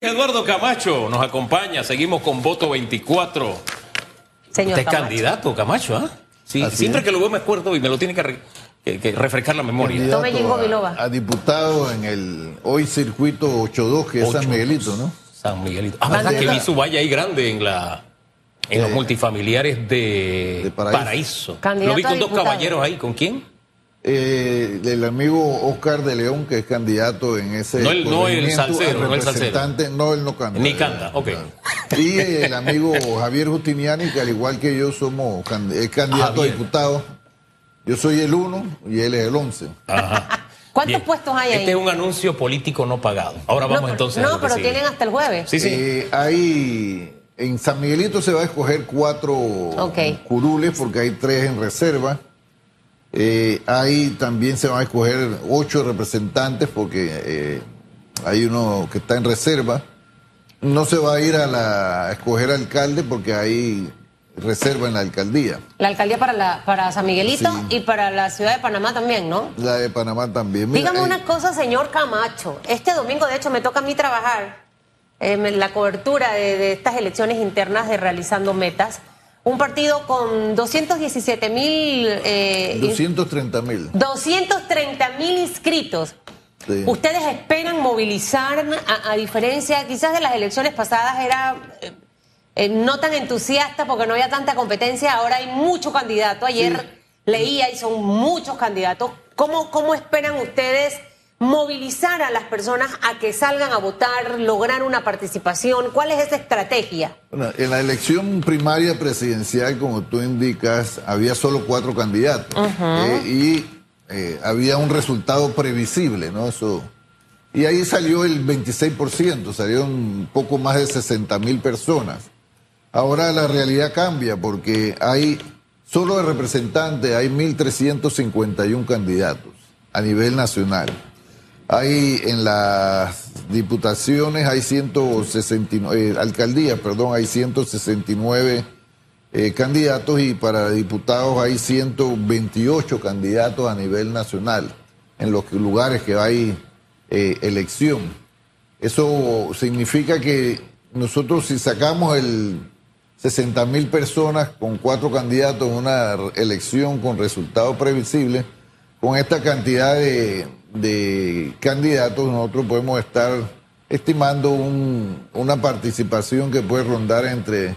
Eduardo Camacho nos acompaña, seguimos con voto 24. Señor Usted es Camacho. candidato, Camacho, ¿ah? Sí, Así siempre es. que lo veo me acuerdo y me lo tiene que, re- que- que refrescar la memoria. Candidato a- Biloba. A, diputado en el hoy circuito 82, que es San 8-2. Miguelito, ¿no? San Miguelito. Ah, verdad que vi su valla ahí grande en la en los Eh, multifamiliares de, de Paraíso. Lo vi con dos diputado. caballeros ahí, ¿con quién? Eh, el amigo Oscar de León, que es candidato en ese. No el- no el salsero, no el salsero. representante, No, él no canta. Ni canta, ok. Y el amigo Javier Justiniani, que al igual que yo somos can- es candidato Javier. a diputado. Yo soy el 1 y él es el 11. Ajá. ¿Cuántos Bien. puestos hay ahí? Este es un anuncio político no pagado. Ahora vamos no, entonces. a No, pero sigue. tienen hasta el jueves. Sí, sí. Eh, hay en San Miguelito se va a escoger cuatro curules porque hay tres en reserva. Eh, ahí también se van a escoger ocho representantes porque eh, hay uno que está en reserva. No se va a ir a, la, a escoger alcalde porque hay reserva en la alcaldía. La alcaldía para, la, para San Miguelito Sí. y para la ciudad de Panamá también, ¿no? La de Panamá también. Mira, Dígame eh, una cosa, señor Camacho. Este domingo, de hecho, me toca a mí trabajar em, en la cobertura de, de estas elecciones internas de Realizando Metas. Un partido con 217 mil... Eh, 230 mil. 230 mil inscritos. Sí. ¿Ustedes esperan movilizar, a, a diferencia quizás de las elecciones pasadas, era eh, eh, no tan entusiasta porque no había tanta competencia, ahora hay mucho candidato. Ayer leía y son muchos candidatos. ¿Cómo, ¿Cómo esperan ustedes movilizar a las personas a que salgan a votar, lograr una participación? ¿Cuál es esa estrategia? Bueno, en la elección primaria presidencial, como tú indicas, había solo cuatro candidatos eh, y eh, había un resultado previsible, ¿no? Eso. Y ahí salió el 26%, salieron un poco más de 60 mil personas. Ahora la realidad cambia porque hay, solo de representantes, hay 1.351 candidatos a nivel nacional. Hay en las diputaciones, hay 169, eh, alcaldías, perdón, hay 169 eh, candidatos y para diputados hay 128 candidatos a nivel nacional en los lugares que hay eh, elección. Eso significa que nosotros si sacamos el 60 mil personas con cuatro candidatos en una elección con resultados previsibles, con esta cantidad de, de candidatos nosotros podemos estar estimando un- una participación que puede rondar entre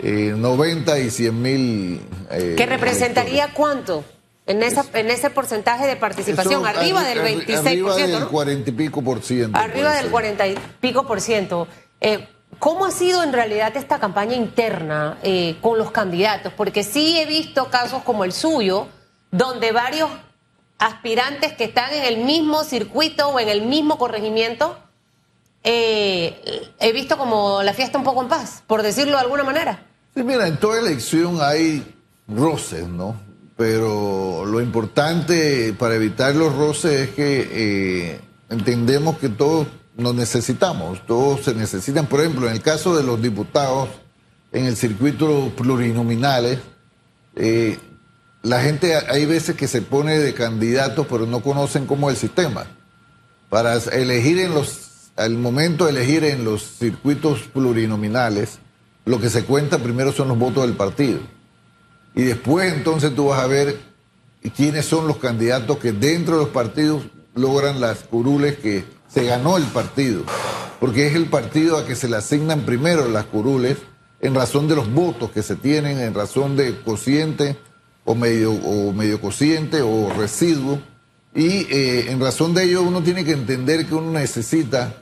eh, 90 y 100 mil. eh, ¿Qué representaría cuánto en, esa, en ese porcentaje de participación? Eso, arriba arri- del arri- 26%, Arriba del ¿no? 40 y pico por ciento. Arriba del ser. 40 y pico por ciento. Eh, ¿Cómo ha sido en realidad esta campaña interna eh, con los candidatos? Porque sí he visto casos como el suyo, donde varios aspirantes que están en el mismo circuito o en el mismo corregimiento, eh, he visto como la fiesta un poco en paz, por decirlo de alguna manera. Sí, mira, en toda elección hay roces, ¿no? Pero lo importante para evitar los roces es que eh, entendemos que todos nos necesitamos, todos se necesitan. Por ejemplo, en el caso de los diputados, en el circuito plurinominales, eh, la gente hay veces que se pone de candidatos, pero no conocen cómo es el sistema. Para elegir en los, al momento de elegir en los circuitos plurinominales, lo que se cuenta primero son los votos del partido. Y después entonces tú vas a ver quiénes son los candidatos que dentro de los partidos logran las curules que se ganó el partido. Porque es el partido a que se le asignan primero las curules en razón de los votos que se tienen, en razón de cociente o medio, o medio cociente o residuo. Y eh, en razón de ello uno tiene que entender que uno necesita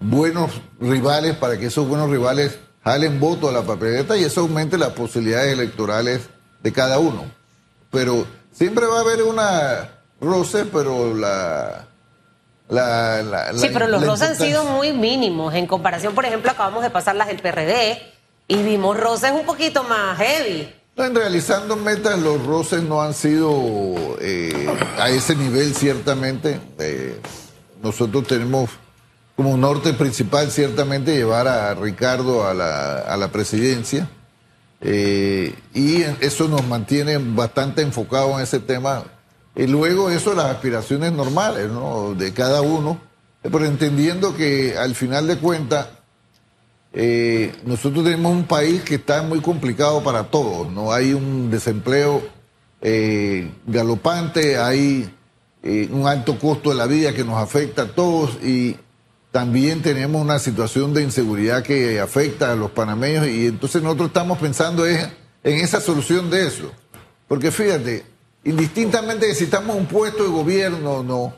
buenos rivales para que esos buenos rivales jalen voto a la papeleta y eso aumente las posibilidades electorales de cada uno. Pero siempre va a haber una roce, pero la... la, la- Sí, la- pero los roces han sido muy mínimos. En comparación, por ejemplo, acabamos de pasar las del PRD y vimos roces un poquito más heavy. En realizando metas, los roces no han sido eh, a ese nivel, ciertamente. Eh, nosotros tenemos como norte principal, ciertamente, llevar a Ricardo a la, a la presidencia. Eh, y eso nos mantiene bastante enfocados en ese tema. Y luego eso, las aspiraciones normales, ¿no? De cada uno. pero entendiendo que al final de cuentas eh, nosotros tenemos un país que está muy complicado para todos, ¿no? Hay un desempleo eh, galopante, hay eh, un alto costo de la vida que nos afecta a todos y también tenemos una situación de inseguridad que afecta a los panameños y entonces nosotros estamos pensando en esa solución de eso. Porque fíjate, indistintamente de si estamos un puesto de gobierno o no,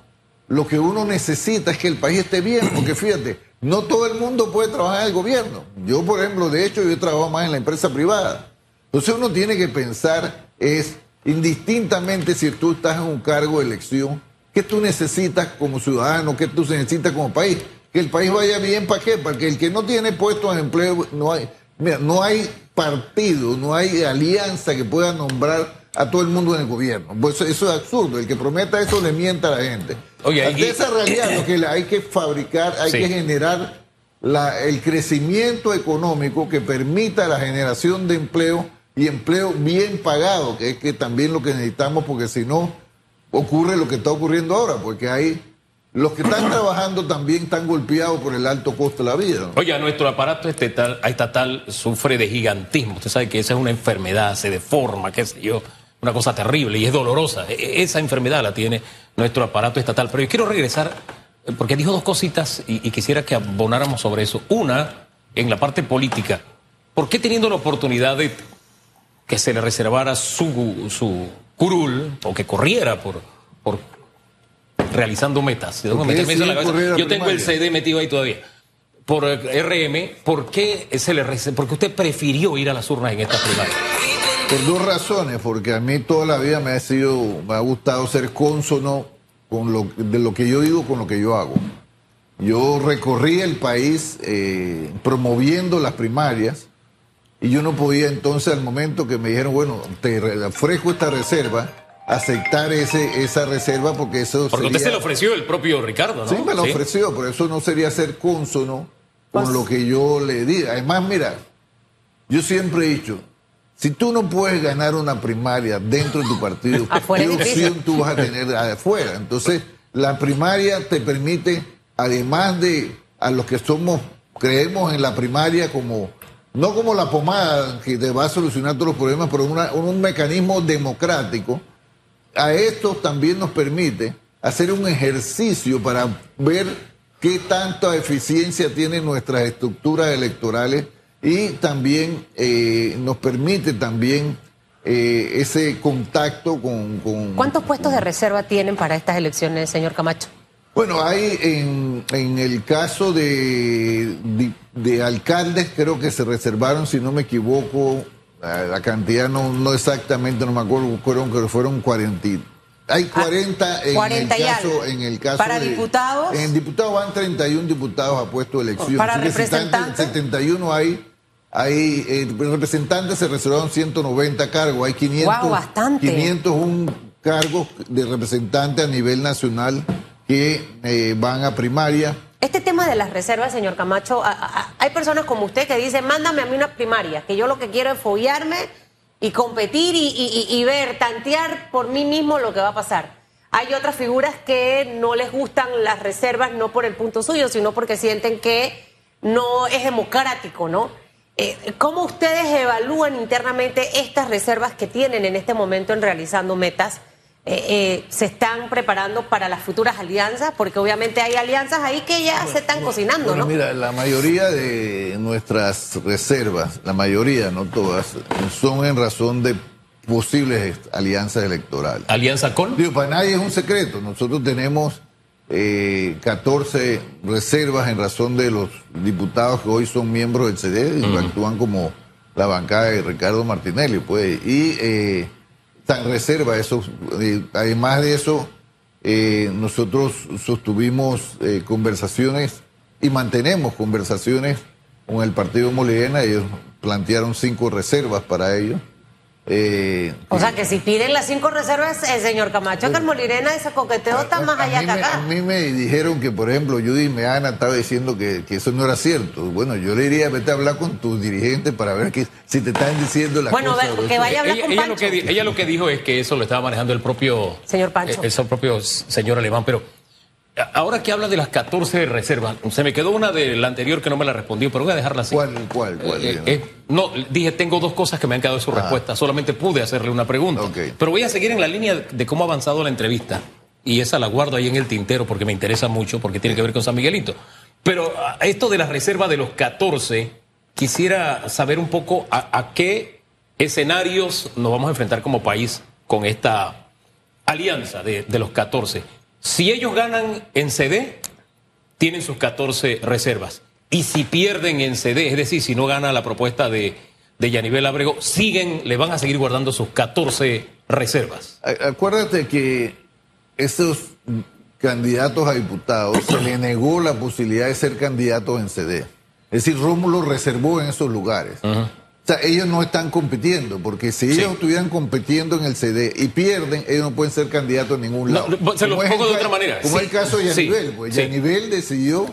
lo que uno necesita es que el país esté bien, porque fíjate, no todo el mundo puede trabajar en el gobierno. Yo, por ejemplo, de hecho, yo trabajo más en la empresa privada. Entonces uno tiene que pensar es, indistintamente si tú estás en un cargo de elección, ¿qué tú necesitas como ciudadano? ¿Qué tú necesitas como país? Que el país vaya bien, ¿para qué? Para que el que no tiene puestos de empleo, no hay, mira, no hay partido, no hay alianza que pueda nombrar a todo el mundo en el gobierno. Pues eso es absurdo. El que prometa eso le mienta a la gente. Oye, Ante esa realidad lo que hay que fabricar, hay que generar la, el crecimiento económico que permita la generación de empleo y empleo bien pagado, que es que también lo que necesitamos, porque si no ocurre lo que está ocurriendo ahora, porque hay los que están trabajando también están golpeados por el alto costo de la vida. Oye, nuestro aparato estatal, estatal sufre de gigantismo. Usted sabe que esa es una enfermedad, se deforma, qué sé yo una cosa terrible y es dolorosa. E, e, esa enfermedad la tiene nuestro aparato estatal. Pero yo quiero regresar, eh, porque dijo dos cositas y, quisiera que abonáramos sobre eso. Una, en la parte política, ¿por qué teniendo la oportunidad de que se le reservara su, su curul o que corriera por, por realizando metas? Yo tengo el CD metido ahí todavía por eh, RM, ¿por qué se le porque usted prefirió ir a las urnas en esta primaria? Por dos razones, porque a mí toda la vida me ha sido, me ha gustado ser cónsono con lo, de lo que yo digo con lo que yo hago. Yo recorrí el país eh, promoviendo las primarias y yo no podía entonces al momento que me dijeron, bueno, te ofrezco esta reserva, aceptar ese, esa reserva porque eso Porque usted se lo ofreció el propio Ricardo, ¿no? Sí, me lo ofreció, pero eso no sería ser cónsono con pues lo que yo le di. Además, mira, yo siempre he dicho, si tú no puedes ganar una primaria dentro de tu partido, ¿qué opción tú vas a tener afuera? Entonces, la primaria te permite, además de a los que somos, creemos en la primaria como, no como la pomada que te va a solucionar todos los problemas, pero un mecanismo democrático, a esto también nos permite hacer un ejercicio para ver qué tanta eficiencia tienen nuestras estructuras electorales y también eh, nos permite también eh, ese contacto con, ¿Cuántos puestos de reserva tienen para estas elecciones, señor Camacho? Bueno, hay en, en el caso de, de, alcaldes, creo que se reservaron, si no me equivoco, la cantidad no, no exactamente, no me acuerdo, fueron, fueron 40. Hay 40, ah, en, el caso, en el caso. ¿Para diputados? En diputados van 31 diputados a puesto de elección. ¿Para representantes? 71 hay hay eh, representantes se reservaron 190 cargos, hay 500, wow, bastante. 501 cargos de representantes a nivel nacional que eh, van a primaria. Este tema de las reservas, señor Camacho, hay personas como usted que dicen, mándame a mí una primaria, que yo lo que quiero es follarme y competir y, y ver, tantear por mí mismo lo que va a pasar. Hay otras figuras que no les gustan las reservas, no por el punto suyo, sino porque sienten que no es democrático, ¿no? Eh, ¿Cómo ustedes evalúan internamente estas reservas que tienen en este momento en realizando metas? Eh, eh, se están preparando para las futuras alianzas, porque obviamente hay alianzas ahí que ya se están cocinando, ¿no? Mira, la mayoría de nuestras reservas, la mayoría, no todas, son en razón de posibles alianzas electorales. ¿Alianza con? Digo, para nadie es un secreto. Nosotros tenemos eh, 14 reservas en razón de los diputados que hoy son miembros del CD y actúan como la bancada de Ricardo Martinelli, pues. Y eh, tan reserva, eso, eh, además de eso, eh, nosotros sostuvimos eh, conversaciones y mantenemos conversaciones con el partido Molirena, ellos plantearon cinco reservas para ellos. Eh, o sea que si piden las cinco reservas, el señor Camacho Carmolirena, ese coqueteo está más allá que acá. a mí me dijeron que, por ejemplo, Judy Meana estaba diciendo que, eso no era cierto. Bueno, yo le diría, vete a hablar con tus dirigentes para ver que, si te están diciendo las bueno, cosas. Bueno, que vaya a hablar con ella, Lo que, ella lo que dijo es que eso lo estaba manejando el propio... Señor Pancho. El, propio señor alemán, pero ahora que habla de las 14 reservas, se me quedó una de la anterior que no me la respondió, pero voy a dejarla así. ¿Cuál, cuál, cuál? Eh, eh, no, dije, tengo dos cosas que me han quedado de su respuesta, solamente pude hacerle una pregunta. Ok. Pero voy a seguir en la línea de cómo ha avanzado la entrevista. Y esa la guardo ahí en el tintero porque me interesa mucho, porque tiene que ver con San Miguelito. Pero a esto de la reserva de los 14, quisiera saber un poco a, a qué escenarios nos vamos a enfrentar como país con esta alianza de, de los 14. Si ellos ganan en CD, tienen sus 14 reservas. Y si pierden en CD, es decir, si no gana la propuesta de, de Yanivel Abrego, siguen, le van a seguir guardando sus 14 reservas. Acuérdate que esos candidatos a diputados se le negó la posibilidad de ser candidatos en CD. Es decir, Rómulo reservó en esos lugares. O sea, ellos no están compitiendo, porque si ellos estuvieran compitiendo en el CD y pierden, ellos no pueden ser candidatos en ningún lado. no, se lo Como es pongo de otra manera. Como Sí, es el caso de sí, Yanivel, pues. Yanivel decidió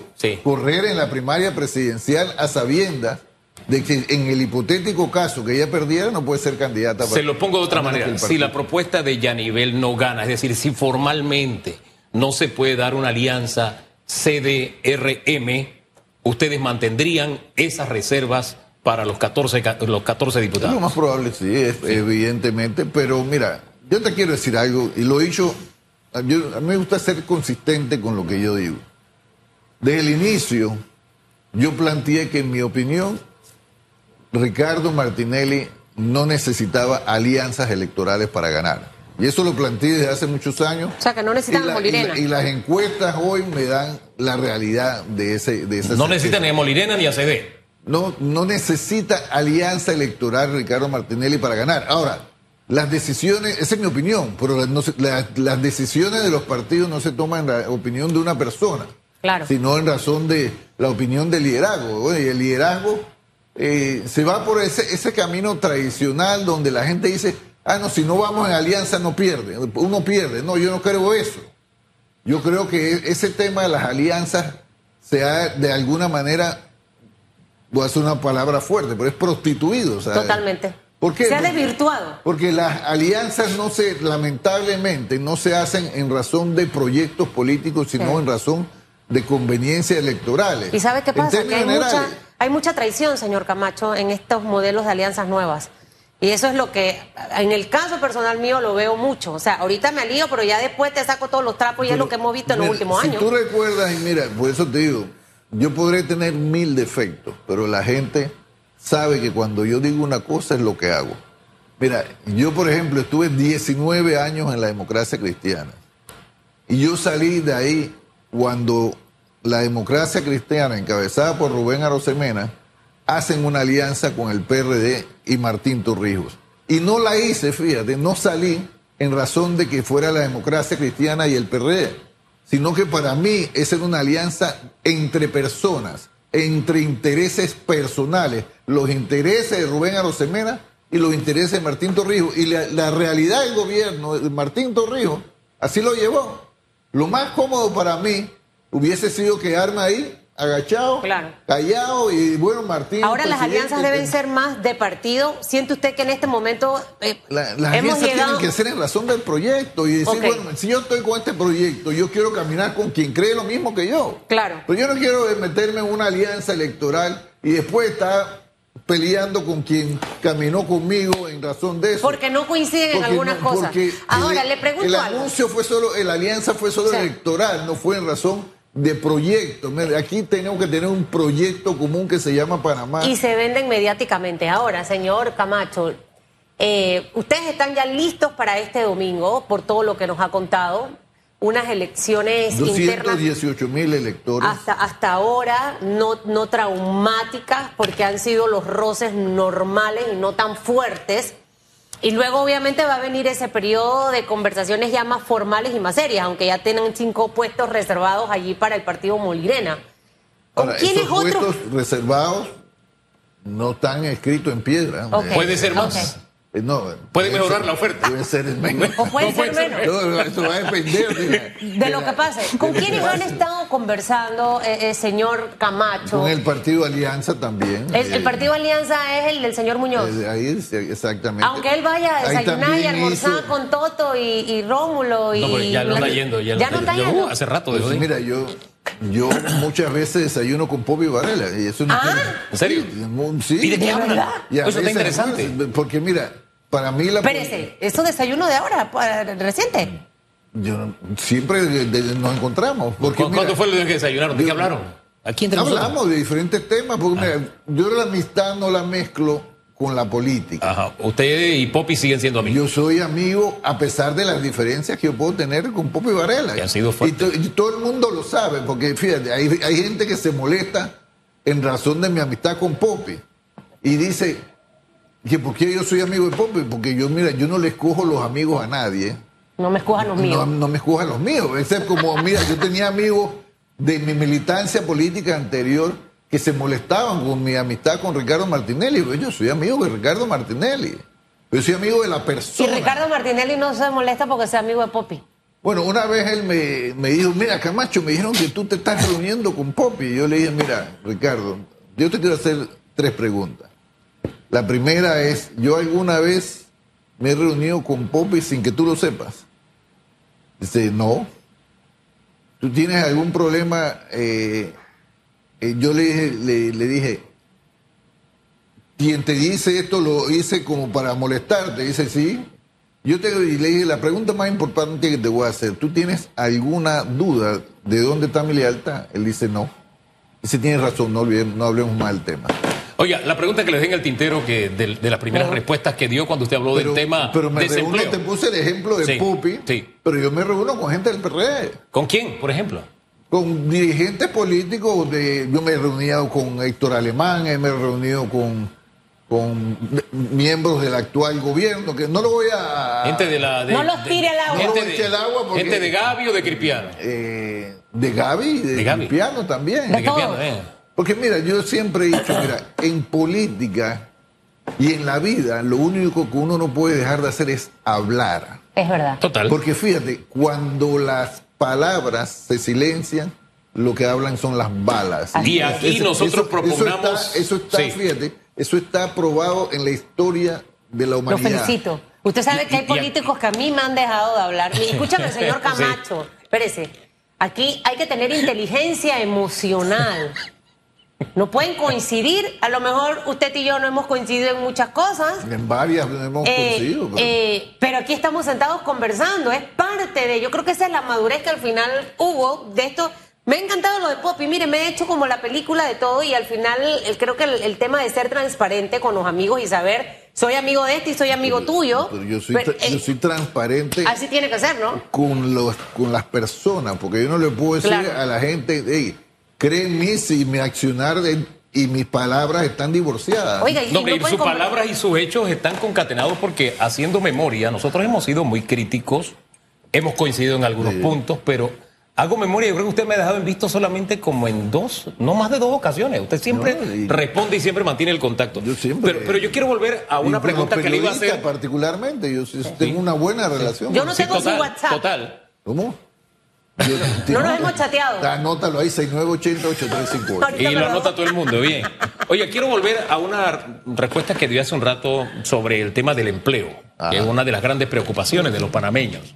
correr en la primaria presidencial a sabiendas de que en el hipotético caso que ella perdiera, no puede ser candidata. Se lo pongo de otra a manera. Si la propuesta de Yanivel no gana, es decir, si formalmente no se puede dar una alianza CDRM, ustedes mantendrían esas reservas para los 14, ca- los 14 Lo diputados. más probable sí, es- evidentemente, pero mira, yo te quiero decir algo, y lo he dicho, yo- a mí me gusta ser consistente con lo que yo digo. Desde el inicio, yo planteé que en mi opinión, Ricardo Martinelli no necesitaba alianzas electorales para ganar. Y eso lo planteé desde hace muchos años. O sea, que no necesitan Y la- Molirena. Y, la- y las encuestas hoy me dan la realidad de ese de esa No necesitan ni a Molirena ni a CD. No, no necesita alianza electoral Ricardo Martinelli para ganar. Ahora, las decisiones, esa es mi opinión, pero las, no se- la- las decisiones de los partidos no se toman en la opinión de una persona, Claro. sino en razón de la opinión del liderazgo. Oye, el liderazgo eh, se va por ese, ese camino tradicional donde la gente dice, ah, no, si no vamos en alianza no pierde, uno pierde. No, yo no creo eso. Yo creo que e- ese tema de las alianzas se ha de alguna manera, voy a hacer una palabra fuerte, pero es prostituido. sea, Totalmente. ¿Por qué? Se ha desvirtuado. Porque las alianzas no se, lamentablemente, no se hacen en razón de proyectos políticos, sino Sí. en razón de conveniencias electorales. ¿Y sabes qué pasa? Que hay mucha, hay mucha traición, señor Camacho, en estos modelos de alianzas nuevas. Y eso es lo que, en el caso personal mío, lo veo mucho. O sea, ahorita me alío, pero ya después te saco todos los trapos y es lo que hemos visto en los últimos si años. tú recuerdas, y mira, por eso te digo, yo podré tener mil defectos, pero la gente sabe que cuando yo digo una cosa es lo que hago. Mira, yo por ejemplo estuve 19 años en la democracia cristiana y yo salí de ahí cuando la democracia cristiana, encabezada por Rubén Arosemena, hacen una alianza con el PRD y Martín Torrijos. Y no la hice, fíjate, no salí en razón de que fuera la democracia cristiana y el PRD, sino que para mí esa era una alianza entre personas, entre intereses personales, los intereses de Rubén Arosemena y los intereses de Martín Torrijos. Y la, la realidad del gobierno de Martín Torrijos así lo llevó. Lo más cómodo para mí hubiese sido quedarme ahí, agachado, Claro. callado y bueno, Martín. Ahora las alianzas deben que- ser más de partido. ¿Siente usted que en este momento eh, La- las hemos alianzas llegado... tienen que ser en razón del proyecto y decir, bueno, si yo estoy con este proyecto, yo quiero caminar con quien cree lo mismo que yo. Claro. Pero yo no quiero meterme en una alianza electoral y después estar peleando con quien caminó conmigo en razón de eso. Porque no coinciden en algunas no- cosas. Ahora, el- le pregunto El algo. anuncio fue solo, la alianza fue solo electoral, no fue en razón de proyecto. Mira, Aquí tenemos que tener un proyecto común que se llama Panamá. Y se venden mediáticamente. Ahora, señor Camacho, eh, ustedes están ya listos para este domingo, por todo lo que nos ha contado, unas elecciones internas 218 mil electores. hasta, hasta ahora no, no traumáticas, porque han sido los roces normales y no tan fuertes. Y luego obviamente va a venir ese periodo de conversaciones ya más formales y más serias, aunque ya tienen cinco puestos reservados allí para el partido Molirena. ¿Con Ahora, quiénes esos otros? puestos reservados no están escritos en piedra. Puede ser más. Eh, No, Puede mejorar la oferta. Puede ser el menos. O puede No ser puede ser menos. No, no, eso va a depender de, la- De lo que pase. ¿Con quiénes han estado conversando, eh, eh, señor Camacho? Con el partido Alianza también. El, el Eh, partido Alianza es el del señor Muñoz. eh, ahí, sí, exactamente. Aunque él vaya a desayunar y almorzar hizo- con Toto y, y Rómulo y... No, pero ya no está yendo. Ya, Ya no está yo- yendo. Hace rato Pues de mira, yo, yo muchas veces desayuno con Popi Varela y eso no Ah. tiene- ¿En serio? Sí. ¿Y de qué Eso está interesante. Porque mira, para mí la Espérese, ¿eso desayuno de ahora, reciente? yo siempre de- de- nos encontramos. Porque ¿Cu- mira, ¿Cuándo fue el día que desayunaron? ¿De qué hablaron? Hablamos de diferentes temas, porque mira, yo la amistad no la mezclo con la política. Ajá. Usted y Poppy siguen siendo amigos. Yo soy amigo a pesar de las diferencias que yo puedo tener con Popi Varela. Que han sido y, fuertes. to- y todo el mundo lo sabe, porque fíjate, hay, hay gente que se molesta en razón de mi amistad con Popi. Y dice que por qué yo soy amigo de Popi, porque yo, mira, yo no le escojo los amigos a nadie. No me escojan los míos. No, no me escoja los míos. Excepto como, mira, yo tenía amigos de mi militancia política anterior que se molestaban con mi amistad con Ricardo Martinelli. Yo soy amigo de Ricardo Martinelli. Yo soy amigo de la Y persona. Ricardo Martinelli no se molesta porque sea amigo de Popi. Bueno, una vez él me, me dijo, mira, Camacho, me dijeron que tú te estás reuniendo con Popi. Y yo le dije, mira, Ricardo, yo te quiero hacer tres preguntas. La primera es, ¿yo alguna vez me he reunido con Popi sin que tú lo sepas? Dice, no. ¿Tú tienes algún problema? Eh, eh, yo le, le, le dije, quien te dice esto lo hice como para molestarte. Dice, sí. Yo te y le dije, la pregunta más importante que te voy a hacer, ¿tú tienes alguna duda de dónde está mi lealtad? Él dice, no. Dice, tienes razón, no, olvidemos- no hablemos más del tema. Oiga, la pregunta que le den el tintero que de, de las primeras respuestas que dio cuando usted habló del tema pero me reúno, desempleo. te puse el ejemplo de Sí, Pupi, sí. pero yo me reúno con gente del PRD. ¿Con quién, por ejemplo? con dirigentes políticos de yo me he reunido con Héctor Alemán, me he reunido con con miembros del actual gobierno, que no lo voy a Gente de la. de- No los tire al agua. Gente No lo de, eche al agua porque- gente de Gaby o de Cripiano. eh, de Gaby, de, De Gaby. También. De todos. eh. Porque mira, yo siempre he dicho, mira, en política y en la vida lo único que uno no puede dejar de hacer es hablar. Es verdad. Total. Porque fíjate, cuando las palabras se silencian, lo que hablan son las balas. Y aquí nosotros Eso está, eso está, Sí. fíjate, eso está probado en la historia de la Lo humanidad. felicito. Usted sabe que hay políticos que a mí me han dejado de hablar. Escúchame, señor Camacho. Espérese. Aquí hay que tener inteligencia emocional. No pueden coincidir. A lo mejor usted y yo no hemos coincidido en muchas cosas. En varias hemos Eh, pero- eh, pero aquí estamos sentados conversando, es parte de, yo creo que esa es la madurez que al final hubo de esto. Me ha encantado lo de Poppy, mire, me he hecho como la película de todo y al final el- creo que el, el tema de ser transparente con los amigos y saber, soy amigo de este y soy amigo tuyo. pero yo soy, pero, yo eh, soy transparente así tiene que ser, ¿no? con, los, con las personas, porque yo no le puedo decir Claro. a la gente, hey, cree en mí si mi accionar de- y mis palabras están divorciadas. Oiga, y No, no y sus palabras y sus hechos están concatenados porque haciendo memoria, nosotros hemos sido muy críticos, hemos coincidido en algunos puntos, pero hago memoria, yo creo que usted me ha dejado en visto solamente como en dos, no más de dos ocasiones. Usted siempre No, y- responde y siempre mantiene el contacto. Yo siempre- Pero, pero yo quiero volver a una pregunta que le iba a hacer. particularmente, yo sí tengo una buena relación. Yo no Sí, tengo su WhatsApp. Total. ¿Cómo? Yo- No nos hemos chateado. Anótalo ahí, 6980-8358. Ahorita Y me lo lo- anota todo el mundo, bien. Oye, quiero volver a una respuesta que dio hace un rato sobre el tema del empleo, que es una de las grandes preocupaciones de los panameños.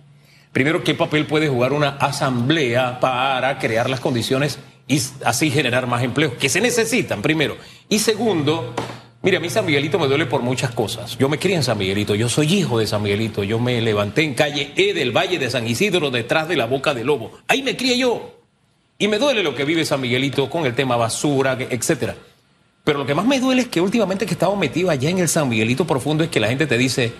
Primero, ¿qué papel puede jugar una asamblea para crear las condiciones y así generar más empleos que se necesitan, primero? Y segundo, mire, a mí San Miguelito me duele por muchas cosas. Yo me crié en San Miguelito, yo soy hijo de San Miguelito, yo me levanté en calle E del Valle de San Isidro, detrás de la Boca del Lobo. Ahí me crié yo. Y me duele lo que vive San Miguelito con el tema basura, etcétera. Pero lo que más me duele es que últimamente que he estado metido allá en el San Miguelito profundo es que la gente te dice,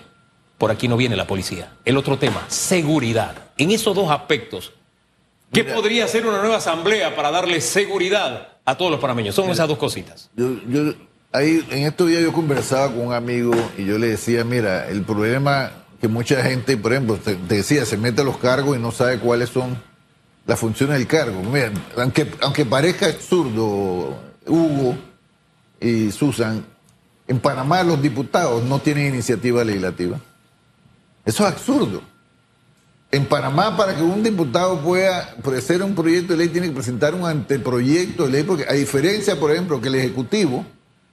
por aquí no viene la policía. El otro tema, seguridad. En esos dos aspectos, ¿qué Mira. podría hacer una nueva asamblea para darle seguridad a todos los panameños? Son esas dos cositas. Yo, yo, ahí, en estos días yo conversaba con un amigo y yo le decía, mira, el problema que mucha gente, por ejemplo, te, decía, se mete a los cargos y no sabe cuáles son las funciones del cargo. Mira, aunque, aunque parezca absurdo, Hugo y Susan, en Panamá los diputados no tienen iniciativa legislativa. Eso es absurdo. En Panamá, para que un diputado pueda ofrecer un proyecto de ley, tiene que presentar un anteproyecto de ley, porque a diferencia, por ejemplo, que el Ejecutivo,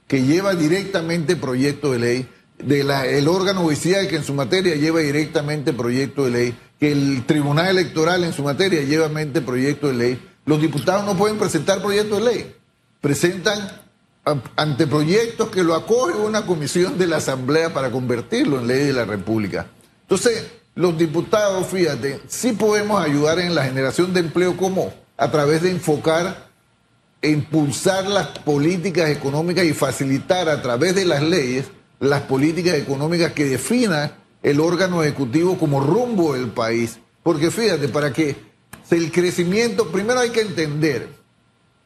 que lleva directamente proyecto de ley, de la, el órgano judicial que en su materia lleva directamente proyecto de ley, que el Tribunal Electoral en su materia lleva mente proyecto de ley, los diputados no pueden presentar proyectos de ley. Presentan anteproyectos que lo acoge una comisión de la Asamblea para convertirlo en ley de la República. Entonces, los diputados, fíjate, sí podemos ayudar en la generación de empleo como a través de enfocar e impulsar las políticas económicas y facilitar a través de las leyes las políticas económicas que definan el órgano ejecutivo como rumbo del país. Porque fíjate, para que el crecimiento, primero hay que entender,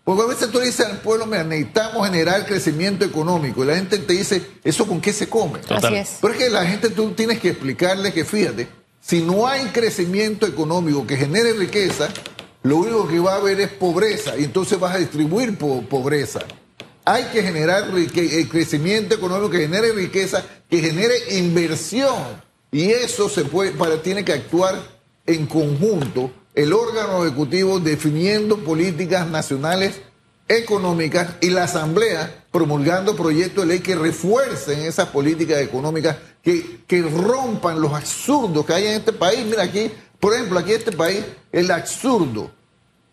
porque a veces tú dices al pueblo, mira, necesitamos generar crecimiento económico, y la gente te dice, ¿eso con qué se come? Así es. Pero es que la gente tú tienes que explicarle que fíjate, si no hay crecimiento económico que genere riqueza, lo único que va a haber es pobreza y entonces vas a distribuir pobreza. Hay que generar el crecimiento económico que genere riqueza, que genere inversión. Y eso se puede, para, tiene que actuar en conjunto el órgano ejecutivo definiendo políticas nacionales económicas y la Asamblea promulgando proyectos de ley que refuercen esas políticas económicas, que, que rompan los absurdos que hay en este país. Mira aquí, por ejemplo, aquí en este país, el absurdo.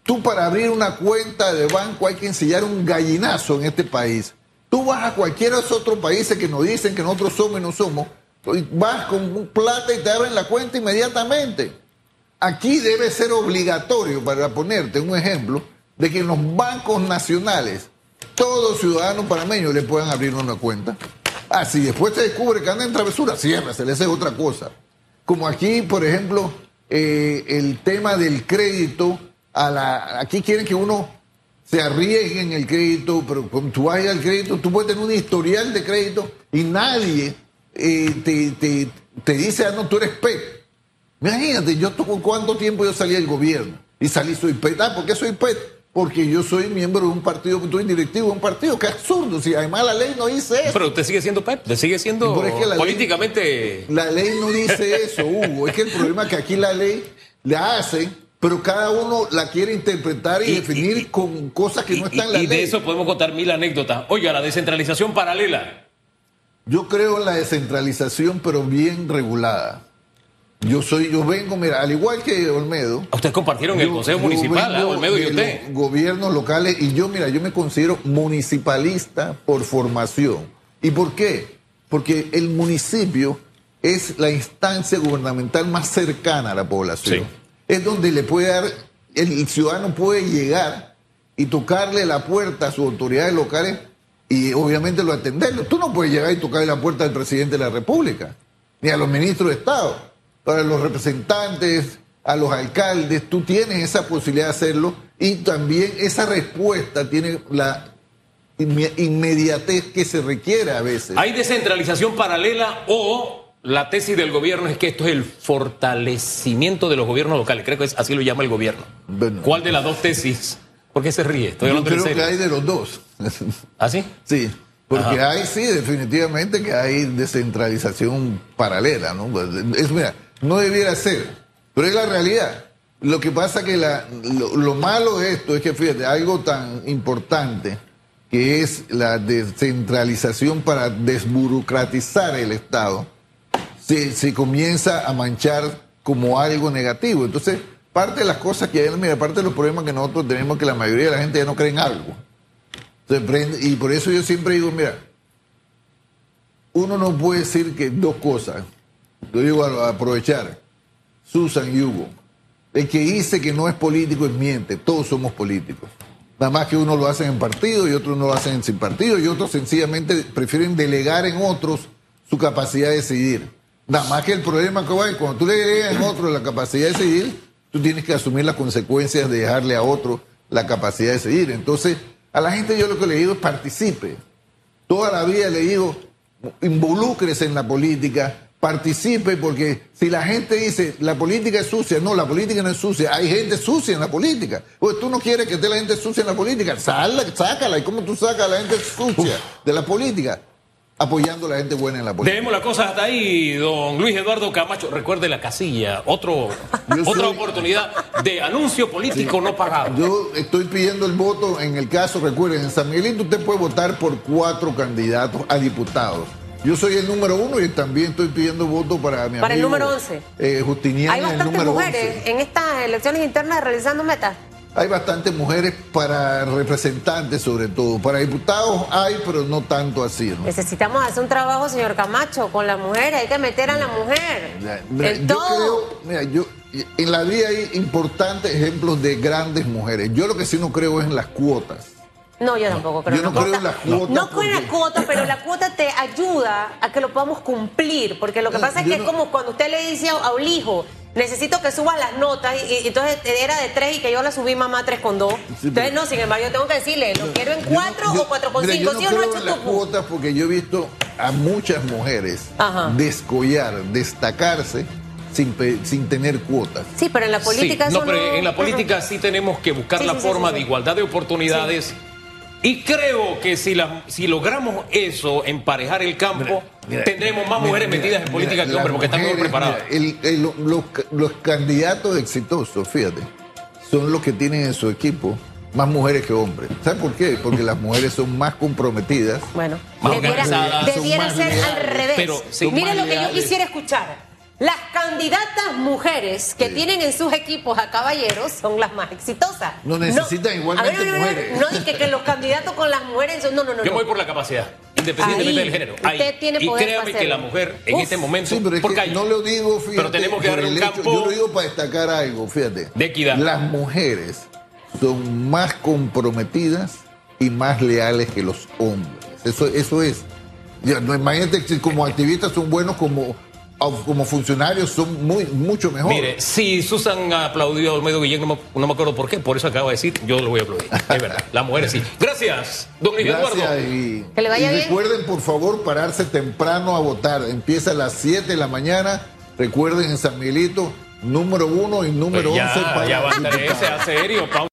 Tú para abrir una cuenta de banco hay que enseñar un gallinazo en este país. Tú vas a cualquiera de esos otros países que nos dicen que nosotros somos y no somos, vas con plata y te abren la cuenta inmediatamente. Aquí debe ser obligatorio, para ponerte un ejemplo, de que en los bancos nacionales todos ciudadanos panameños le puedan abrir una cuenta. Ah, si después se descubre que anda en travesura, se le hace otra cosa. Como aquí, por ejemplo, eh, el tema del crédito, a la, aquí quieren que uno se arriesgue en el crédito, pero cuando tú vas al crédito, tú puedes tener un historial de crédito y nadie eh, te, te, dice, ah, no, tú eres PET. Imagínate, yo cuánto tiempo yo salí del gobierno y salí, soy PET. Ah, ¿por qué soy PET? Porque yo soy miembro de un partido, estoy directivo de un partido, que absurdo, si además la ley no dice eso. Pero usted sigue siendo PEP, usted sigue siendo políticamente... la ley no dice eso, Hugo, es que el problema es que aquí la ley la hace, pero cada uno la quiere interpretar y, definir con cosas que no están en la ley. Y de eso podemos contar mil anécdotas. Oiga, la descentralización paralela. Yo creo en la descentralización, pero bien regulada. Yo soy, yo vengo, mira, al igual que Olmedo. Ustedes compartieron el Consejo Municipal, ¿eh? Olmedo y usted. Gobiernos locales, y yo, mira, yo me considero municipalista por formación. ¿Y por qué? Porque el municipio es la instancia gubernamental más cercana a la población. Es donde le puede dar, el ciudadano puede llegar y tocarle la puerta a sus autoridades locales y obviamente lo atenderlo. Tú no puedes llegar y tocarle la puerta al presidente de la República, ni a los ministros de Estado para los representantes, a los alcaldes, tú tienes esa posibilidad de hacerlo y también esa respuesta tiene la inmediatez que se requiere a veces. ¿Hay descentralización paralela o la tesis del gobierno es que esto es el fortalecimiento de los gobiernos locales? Creo que es, así lo llama el gobierno. ¿Cuál de las dos tesis? ¿Por qué se ríe? Yo creo que hay de los dos. ¿Ah, sí? Sí. Porque hay, sí, definitivamente que hay descentralización paralela, ¿no? Es, mira, no debiera ser, pero es la realidad. Lo que pasa que la, lo, malo de esto es que, fíjate, algo tan importante que es la descentralización para desburocratizar el Estado, se, se comienza a manchar como algo negativo. Entonces, parte de las cosas que hay, mira, parte de los problemas que nosotros tenemos que la mayoría de la gente ya no cree en algo. y por eso yo siempre digo, mira, uno no puede decir que dos cosas lo digo a, aprovechar, Susan y Hugo, el que dice que no es político es miente, todos somos políticos. Nada más que uno lo hacen en partido y otros no lo hacen sin partido y otros sencillamente prefieren delegar en otros su capacidad de decidir. Nada más que el problema que va cuando tú le delegas en otro la capacidad de decidir, tú tienes que asumir las consecuencias de dejarle a otro la capacidad de decidir. Entonces, a la gente yo lo que le digo es participe. Toda la vida le digo, involúcrese en la política, participe, porque si la gente dice la política es sucia, no, la política no es sucia, hay gente sucia en la política. Pues tú no quieres que esté la gente sucia en la política, sácala, ¿y cómo tú sacas a la gente sucia de la política? apoyando a la gente buena en la política. Debemos la cosa hasta ahí, don Luis Eduardo Camacho. Recuerde la casilla, otro, Yo otra soy- oportunidad de anuncio político no pagado. Yo estoy pidiendo el voto en el caso, recuerden, en San Miguelito usted puede votar por cuatro candidatos a diputados. Yo soy el número uno y también estoy pidiendo voto para mi Para el número 11. eh, Justiniano, Hay el bastantes número mujeres 11. en estas elecciones internas realizando metas. Hay bastantes mujeres para representantes sobre todo. Para diputados hay, pero no tanto así. ¿no? Necesitamos hacer un trabajo, señor Camacho, con las mujeres. Hay que meter a la mujer. Mira, mira, en yo todo. creo, mira, yo en la vida hay importantes ejemplos de grandes mujeres. Yo lo que sí no creo es en las cuotas. No, yo tampoco creo yo no la creo cuota. en las cuotas No creo en la cuota, pero la cuota te ayuda a que lo podamos cumplir. Porque lo que No, pasa es que no- es como cuando usted le dice a, un hijo, necesito que suba las notas, y, y entonces era de tres y que yo la subí mamá tres con dos. Sí, entonces, pero- no, sin embargo, yo tengo que decirle, lo quiero en no- cuatro yo- o cuatro con mira, cinco. Yo ¿Sí no no, creo en las cuotas porque yo he visto a muchas mujeres Ajá. descollar, destacarse sin, pe- sin tener cuotas. Sí, pero en la política Sí, eso no, pero no- en la política sí tenemos que buscar Sí, la sí, sí, forma sí, sí. de igualdad de oportunidades. Y creo que si, la- si logramos eso, emparejar el campo, Mira, tendremos más mujeres mira, metidas en mira, política que hombres, porque están mejor preparadas. mira, el- el- los, los candidatos exitosos, fíjate, son los que tienen en su equipo más mujeres que hombres. ¿Sabes por qué? Porque las mujeres son más comprometidas. Bueno, Más debiera, más ser leales, al revés. pero Mire lo que yo quisiera escuchar. Las candidatas mujeres que Sí. tienen en sus equipos a caballeros son las más exitosas. No necesitan igualmente a ver, a ver, a ver, mujeres. No dije que los candidatos con las mujeres son. No, no, no. Yo no. voy por la capacidad, independientemente Ahí, del género. usted Ahí. tiene y poder créame para que la mujer en Uf. este momento, Sí, pero es porque que hay- no lo digo, fíjate. Pero tenemos que darle el un hecho- campo- Yo lo digo para destacar algo, fíjate. De equidad. Las mujeres son más comprometidas y más leales que los hombres. Eso, eso es. Ya, no, imagínate que como activistas son buenos como, como funcionarios, son muy, mucho mejor. Mire, si Susan aplaudió a Olmedo Guillén, no me, no me acuerdo por qué, por eso acaba de decir, yo lo voy a aplaudir. Es verdad, las mujeres sí. Gracias, don Luis Gracias Eduardo. y, Que le vaya y bien. recuerden por favor pararse temprano a votar. Empieza a las 7 de la mañana. Recuerden en San Miguelito, número uno y número Pues ya, 11 para ya va a serio, Pau.